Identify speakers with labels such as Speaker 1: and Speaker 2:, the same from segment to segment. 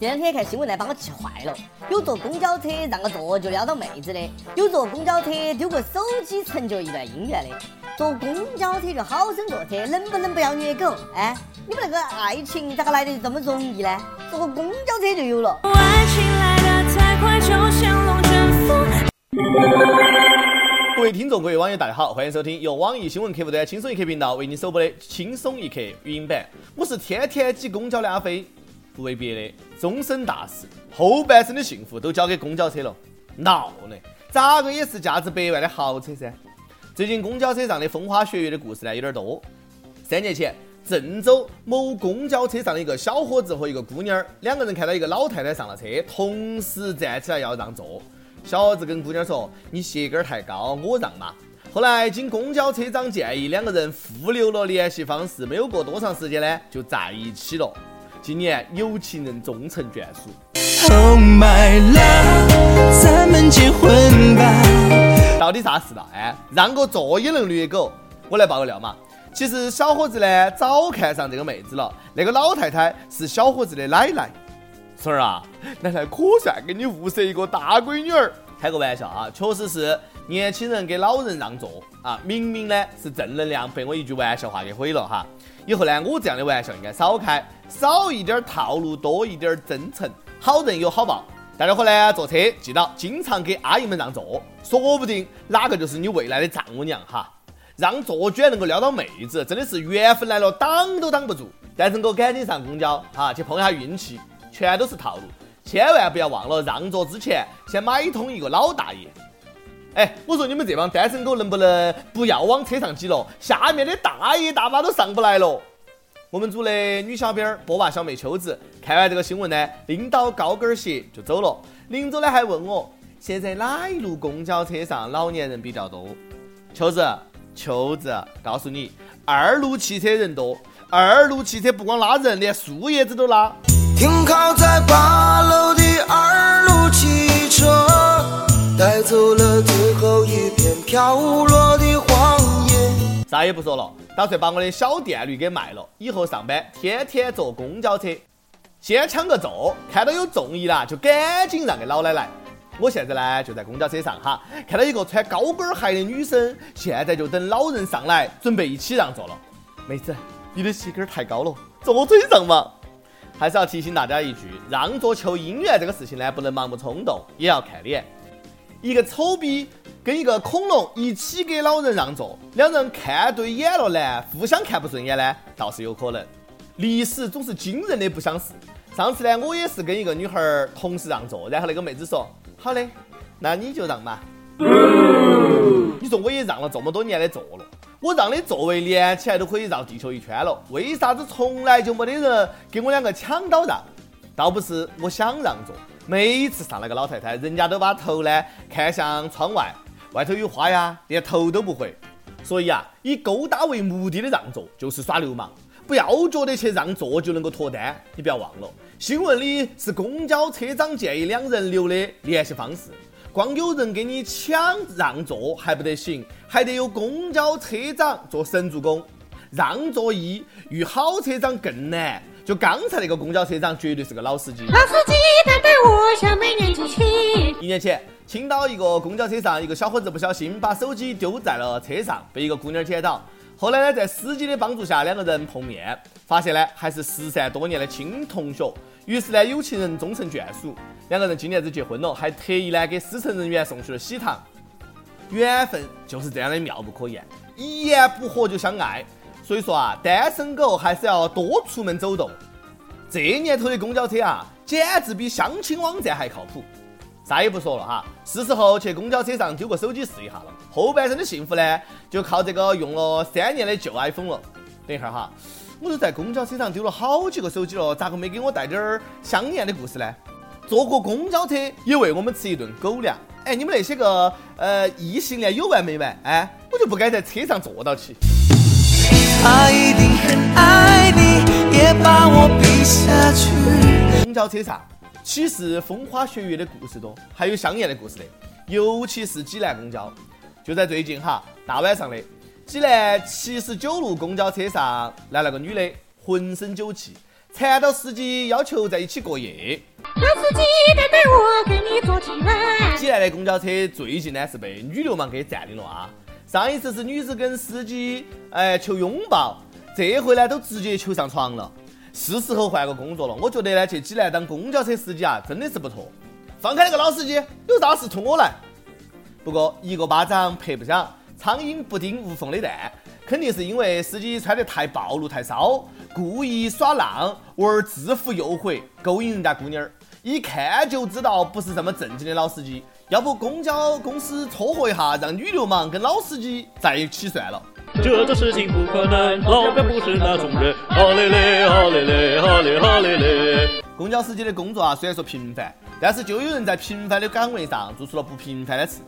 Speaker 1: 这两天看新闻呢，把我气坏了。有坐公交车让个座就撩到妹子的，有坐公交车丢个手机成就一段姻缘的。坐公交车就好生坐车，能不能不要虐狗？哎，你们那个爱情咋个来的这么容易呢？坐个公交车就有了。爱情来得太快，就像龙卷风。各位听众，各位网友，大家好，欢迎收听由网易新闻客户端轻松一刻频道为您首播的《轻松一刻》语音版。我是天天挤公交的阿飞，不为别的，终身大事，后半生的幸福都交给公交车了。闹呢？咋个也是价值百万的豪车噻。最近公交车上的风花雪月的故事呢有点多。三年前，郑州某公交车上的一个小伙子和一个姑娘，两个人看到一个老太太上了车，同时站起来要让座。小伙子跟姑娘说：“你鞋跟太高，我让嘛。”后来经公交车长建议，两个人互留了联系方式。没有过多长时间呢，就在一起了。今年有情人终成眷属。Oh my love，咱们结婚吧。到底啥事了？哎，让个座也能虐狗？我来爆个料嘛。其实小伙子呢，早看上这个妹子了。那个老太太是小伙子的奶奶。孙儿啊，奶奶可算给你物色一个大闺女儿。开个玩笑啊，确实是年轻人给老人让座啊，明明呢是正能量，被我一句玩笑话给毁了哈。以后呢，我这样的玩笑应该少开，少一点套路，多一点真诚。好人有好报，大家伙呢坐车记到经常给阿姨们让座，说不定哪个就是你未来的丈母娘哈。让座居然能够撩到妹子，真的是缘分来了挡都挡不住。单身狗赶紧上公交哈，去碰一下运气。全都是套路，千万不要忘了让座之前先买通一个老大爷。哎，我说你们这帮单身狗能不能不要往车上挤了？下面的大爷大妈都上不来了。我们组的女小编波娃小妹秋子看完这个新闻呢，拎到高跟鞋就走了。临走呢还问我，现在哪一路公交车上老年人比较多？秋子，秋子，告诉你，二路汽车人多。二路汽车不光拉人，连树叶子都拉。停靠在八楼的二路汽车，带走了飘落的黄叶。啥也不说了，打算把我的小电驴给卖了，以后上班天天坐公交车，先抢个座，看到有中意了就赶紧让给老奶奶。我现在呢就在公交车上哈，看到一个穿高跟鞋的女生，现在就等老人上来，准备一起让座了。妹子，你的鞋跟太高了，坐我腿上嘛。还是要提醒大家一句：让座求姻缘这个事情呢，不能盲目冲动，也要看脸。一个丑逼跟一个恐龙一起给老人让座，两人看对眼了呢，互相看不顺眼呢，倒是有可能。历史总是惊人的不相似。上次呢，我也是跟一个女孩儿同时让座，然后那个妹子说：“好的，那你就让嘛。”你说我也让了这么多年的座了。我让的座位连起来都可以绕地球一圈了，为啥子从来就没得人给我两个抢到让？倒不是我想让座，每次上那个老太太，人家都把头呢看向窗外，外头有花呀，连头都不回。所以啊，以勾搭为目的的让座就是耍流氓，不要觉得去让座就能够脱单。你不要忘了，新闻里是公交车长建议两人留的联系方式。光有人给你抢让座还不得行，还得有公交车长做神助攻。让座易，遇好车长更难。就刚才那个公交车长绝对是个老司机。老司机带带我向每年进去。一年前，青岛一个公交车上，一个小伙子不小心把手机丢在了车上，被一个姑娘捡到。后来呢，在司机的帮助下，两个人碰面，发现呢还是失散多年的亲同学。于是呢，有情人终成眷属。两个人今年子结婚了，还特意呢给司乘人员送去了喜糖。缘分就是这样的妙不可言，一言不合就相爱。所以说啊，单身狗还是要多出门走动。这年头的公交车啊，简直比相亲网站还靠谱。啥也不说了哈，是时候去公交车上丢个手机试一下了。后半生的幸福呢，就靠这个用了三年的旧 iPhone 了。等一下哈，我都在公交车上丢了好几个手机了，咋个没给我带点儿香艳的故事呢？坐过公交车也为我们吃一顿狗粮，哎，你们那些个呃异性恋有完没完？哎，我就不该在车上坐到起。他一定很爱你，也把我比下去。公交车上岂是风花雪月的故事多，还有香艳的故事的，尤其是济南公交。就在最近哈，大晚上的，济南七十九路公交车上来了个女的，浑身酒气。缠到司机要求在一起过夜。
Speaker 2: 老司机，带带我给你做起来。
Speaker 1: 济南的公交车最近呢是被女流氓给占领了啊！上一次是女子跟司机哎求拥抱，这回呢都直接求上床了。是时候换个工作了，我觉得呢去济南当公交车司机啊真的是不错。放开那个老司机，有啥事冲我来。不过一个巴掌拍不响，苍蝇不叮无缝的蛋，肯定是因为司机穿得太暴露太骚，故意耍浪玩制服诱惑，勾引人家姑娘。一看就知道不是什么正经的老司机，要不公交公司撮合一下，让女流氓跟老司机在一起算了。
Speaker 3: 这种事情不可能，老板不是那种人。好嘞嘞，好嘞嘞，好嘞好嘞嘞。
Speaker 1: 公交司机的工作啊，虽然说平凡，但是就有人在平凡的岗位上做出了不平凡的事。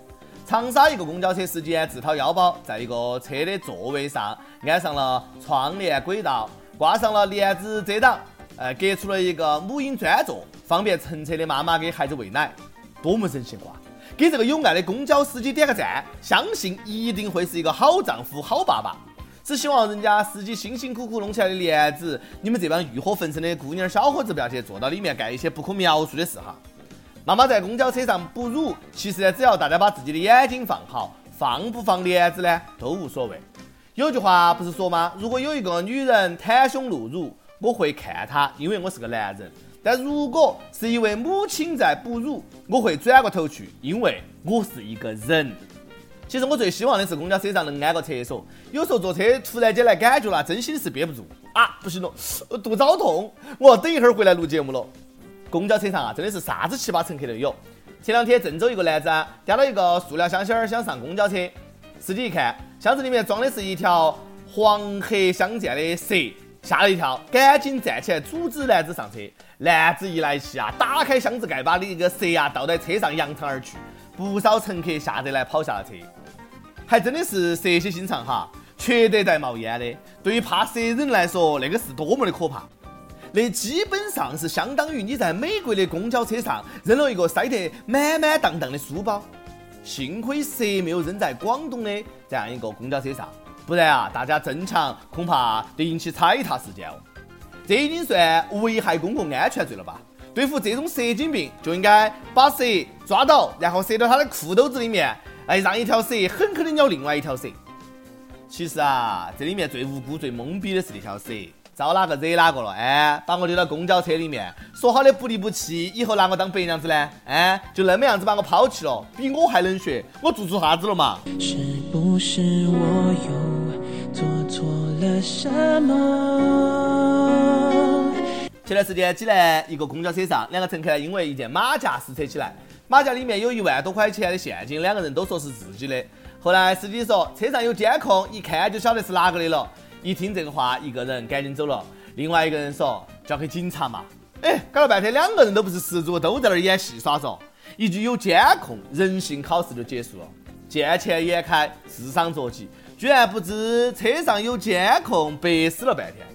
Speaker 1: 长沙一个公交车司机自掏腰包，在一个车的座位上安上了窗帘轨道，挂上了帘子遮挡。呃，隔出了一个母婴专座，方便乘车的妈妈给孩子喂奶，多么人性化！给这个有爱的公交司机点个赞，相信一定会是一个好丈夫、好爸爸。只希望人家司机辛辛苦苦弄起来的帘子，你们这帮欲火焚身的姑娘小伙子不要去坐到里面干一些不可描述的事哈。妈妈在公交车上哺乳，其实呢，只要大家把自己的眼睛放好，放不放帘子呢都无所谓。有句话不是说吗？如果有一个女人袒胸露乳。我会看她，因为我是个男人。但如果是一位母亲在哺乳，我会转过头去，因为我是一个人。其实我最希望的是公交车上能安个厕所。有时候坐车突然间来感觉了，真心是憋不住啊，不行了，肚子好痛，我要等一会儿回来录节目了。公交车上啊，真的是啥子奇葩乘客都有。前两天郑州一个男子啊，叼了一个塑料箱箱想上公交车，司机一看箱子里面装的是一条黄黑相间的蛇。吓了一跳，赶紧站起来阻止男子上车。男子一来气啊，打开箱子盖，把那个蛇啊倒在车上扬长而去。不少乘客吓得来跑下了车。还真的是蛇蝎心肠哈，缺德在冒烟的。对于怕蛇人来说，那个是多么的可怕。那基本上是相当于你在美国的公交车上扔了一个塞得满满当当的书包。幸亏蛇没有扔在广东的这样一个公交车上。不然啊，大家争抢恐怕得引起踩踏事件哦。这已经算危害公共安全罪了吧？对付这种蛇精病，就应该把蛇抓到，然后塞到他的裤兜子里面，哎，让一条蛇狠狠地咬另外一条蛇。其实啊，这里面最无辜、最懵逼的是那条蛇，招哪个惹哪个了？哎，把我丢到公交车里面，说好的不离不弃，以后拿我当白娘子呢？哎，就那么样子把我抛弃了，比我还冷血，我做错啥子了嘛？是不是我又？做错了什么？前段时间，济南一个公交车上，两个乘客因为一件马甲撕扯起来，马甲里面有一万多块钱的现金，两个人都说是自己的。后来司机说车上有监控，一看就晓得是哪个的了。一听这个话，一个人赶紧走了，另外一个人说交给警察嘛。哎，搞了半天，两个人都不是十足，都在那儿演戏耍着。一句有监控，人性考试就结束了。见钱眼开，智商着急。居然不知车上有监控，白死了半天。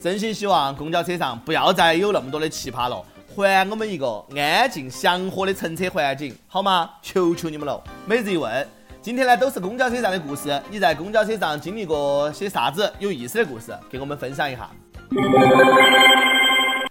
Speaker 1: 真心希望公交车上不要再有那么多的奇葩了，还我们一个安静祥和的乘车环境，好吗？求求你们了。每日一问，今天呢都是公交车上的故事。你在公交车上经历过些啥子有意思的故事？给我们分享一下。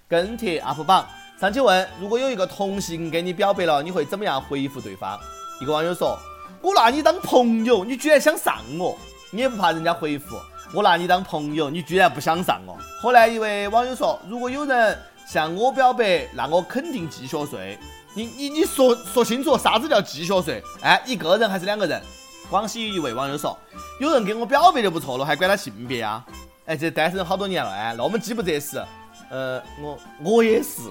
Speaker 1: 跟帖 UP 榜上去问：如果有一个同性给你表白了，你会怎么样回复对方？一个网友说：我拿你当朋友，你居然想上我！你也不怕人家回复我拿你当朋友，你居然不想上我。后来一位网友说，如果有人向我表白，那我肯定继续睡。你你你说说清楚，啥子叫继续睡？哎，一个人还是两个人？广西一位网友说，有人给我表白就不错了，还管他性别啊？哎，这单身好多年了，哎，那我们饥不择食。呃，我我也是。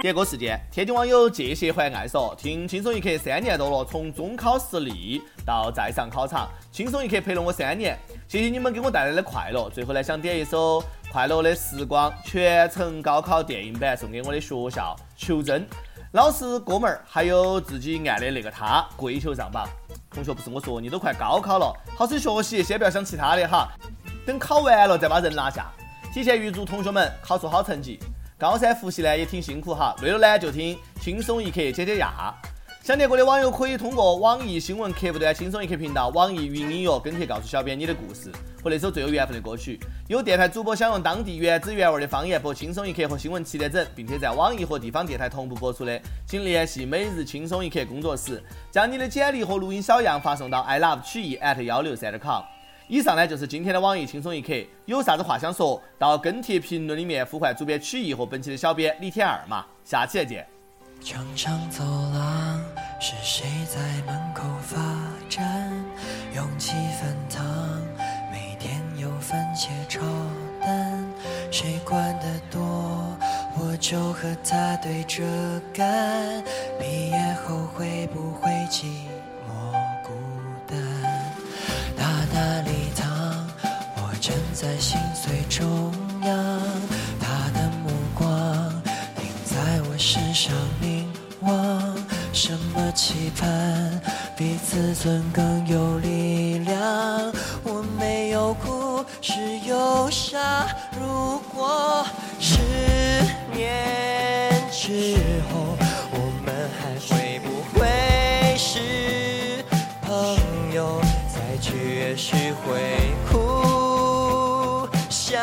Speaker 1: 点歌时间，天津网友借鞋还爱说，听轻松一刻三年多了，从中考失利到再上考场，轻松一刻陪了我三年，谢谢你们给我带来的快乐。最后呢，想点一首《快乐的时光》，全程高考电影版送给我的学校求真老师、哥们儿，还有自己爱的那个他，跪求上榜。同学不是我说，你都快高考了，好生学习，先不要想其他的哈，等考完了再把人拿下。提前预祝同学们考出好成绩。高三复习呢也挺辛苦哈，累了呢就听轻松一刻解解压。想听歌的网友可以通过网易新闻客户端“轻松一刻”频道、网易云音乐跟帖告诉小编你的故事和那首最有缘分的歌曲。有电台主播想用当地原汁原味的方言播《轻松一刻》和新闻七点整，并且在网易和地方电台同步播出的，请联系每日轻松一刻工作室，将你的简历和录音小样发送到 i love 曲艺 at 幺六三点 com。以上呢就是今天的网易轻松一刻，有啥子话想说，到跟帖评论里面呼唤主编曲艺和本期的小编李天二嘛，下期再见。
Speaker 4: 长长走廊，是谁在门口发站？勇气分汤，每天有番茄炒蛋。谁管得多，我就和他对着干。毕业后会不会寂期盼比自尊更有力量？我没有哭，是忧伤。如果十年之后，我们还会不会是朋友？再聚也许会哭笑，